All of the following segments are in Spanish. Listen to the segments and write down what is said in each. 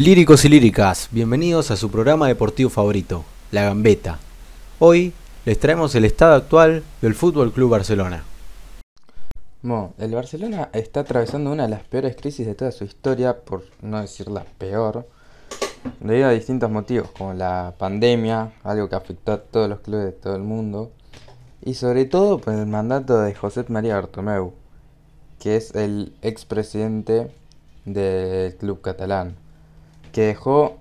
Líricos y líricas, bienvenidos a su programa deportivo favorito, La Gambeta. Hoy les traemos el estado actual del Fútbol Club Barcelona. El Barcelona está atravesando una de las peores crisis de toda su historia, por no decir la peor, debido a distintos motivos, como la pandemia, algo que afectó a todos los clubes de todo el mundo, y sobre todo por el mandato de José María Bartomeu, que es el expresidente del club catalán que dejó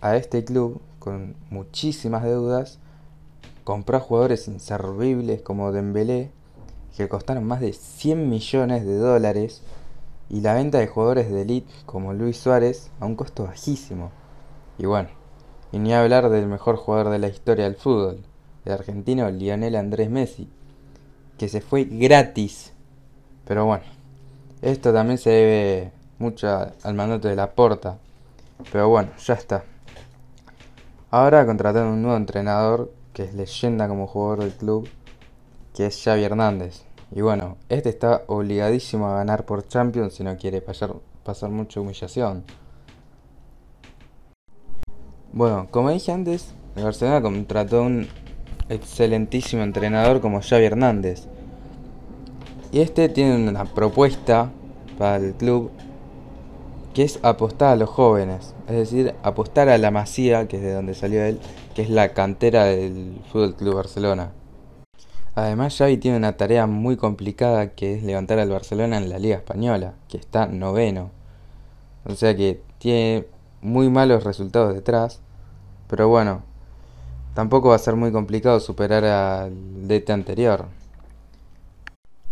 a este club con muchísimas deudas, compró jugadores inservibles como Dembélé, que costaron más de 100 millones de dólares, y la venta de jugadores de elite como Luis Suárez a un costo bajísimo. Y bueno, y ni hablar del mejor jugador de la historia del fútbol, el argentino Lionel Andrés Messi, que se fue gratis. Pero bueno, esto también se debe mucho al mandato de la Porta, pero bueno, ya está. Ahora contrataron un nuevo entrenador que es leyenda como jugador del club, que es Xavi Hernández. Y bueno, este está obligadísimo a ganar por Champions si no quiere pasar, pasar mucha humillación. Bueno, como dije antes, el Barcelona contrató un excelentísimo entrenador como Xavi Hernández. Y este tiene una propuesta para el club que es apostar a los jóvenes, es decir, apostar a la Masía, que es de donde salió él, que es la cantera del Fútbol Club Barcelona. Además, Xavi tiene una tarea muy complicada que es levantar al Barcelona en la Liga Española, que está noveno. O sea que tiene muy malos resultados detrás, pero bueno, tampoco va a ser muy complicado superar al DT anterior,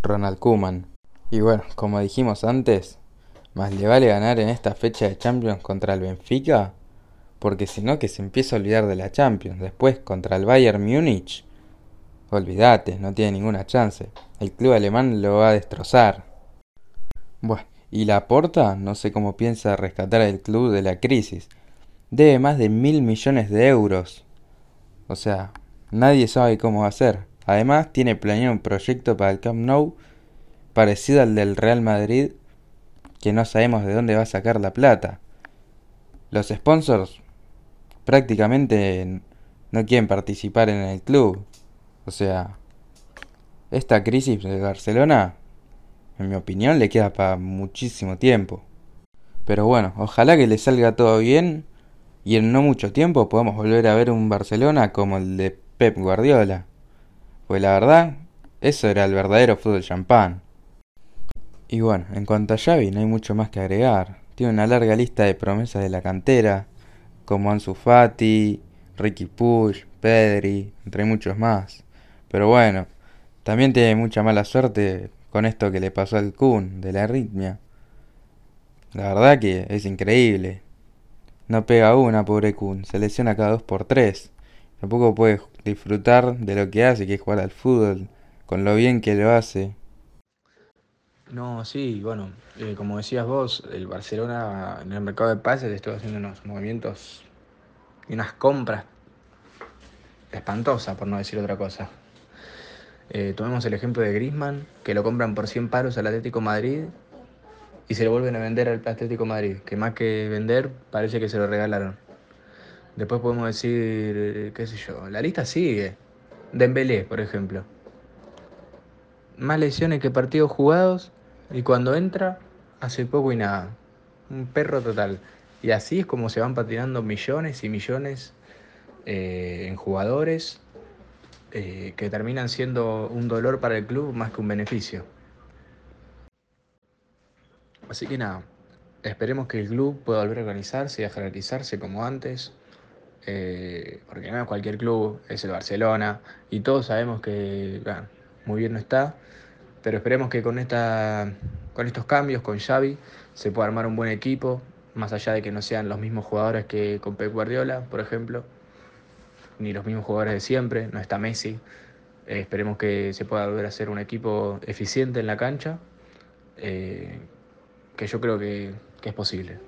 Ronald Koeman. Y bueno, como dijimos antes, más le vale ganar en esta fecha de Champions contra el Benfica, porque si no que se empieza a olvidar de la Champions. Después contra el Bayern Múnich, olvídate, no tiene ninguna chance. El club alemán lo va a destrozar. Bueno, y la Porta no sé cómo piensa rescatar al club de la crisis. Debe más de mil millones de euros. O sea, nadie sabe cómo va a ser. Además, tiene planeado un proyecto para el Camp Nou parecido al del Real Madrid que no sabemos de dónde va a sacar la plata. Los sponsors prácticamente no quieren participar en el club. O sea, esta crisis de Barcelona, en mi opinión, le queda para muchísimo tiempo. Pero bueno, ojalá que le salga todo bien y en no mucho tiempo podamos volver a ver un Barcelona como el de Pep Guardiola. Pues la verdad, eso era el verdadero fútbol champán. Y bueno, en cuanto a Xavi no hay mucho más que agregar. Tiene una larga lista de promesas de la cantera, como Ansu Fati, Ricky Push, Pedri, entre muchos más. Pero bueno, también tiene mucha mala suerte con esto que le pasó al Kun de la arritmia. La verdad que es increíble. No pega una, pobre Kun, se lesiona cada dos por tres. Tampoco puede disfrutar de lo que hace, que es jugar al fútbol, con lo bien que lo hace. No, sí, bueno, eh, como decías vos, el Barcelona en el mercado de pases estuvo haciendo unos movimientos y unas compras espantosas, por no decir otra cosa. Eh, tomemos el ejemplo de Grisman, que lo compran por 100 paros al Atlético Madrid y se lo vuelven a vender al Atlético Madrid, que más que vender parece que se lo regalaron. Después podemos decir, qué sé yo, la lista sigue. Dembélé, por ejemplo. Más lesiones que partidos jugados y cuando entra, hace poco y nada. Un perro total. Y así es como se van patinando millones y millones eh, en jugadores eh, que terminan siendo un dolor para el club más que un beneficio. Así que nada, esperemos que el club pueda volver a organizarse y a jerarquizarse como antes. Eh, porque no cualquier club, es el Barcelona. Y todos sabemos que muy bien no está. Pero esperemos que con, esta, con estos cambios, con Xavi, se pueda armar un buen equipo, más allá de que no sean los mismos jugadores que con Pep Guardiola, por ejemplo, ni los mismos jugadores de siempre, no está Messi. Eh, esperemos que se pueda volver a ser un equipo eficiente en la cancha, eh, que yo creo que es posible.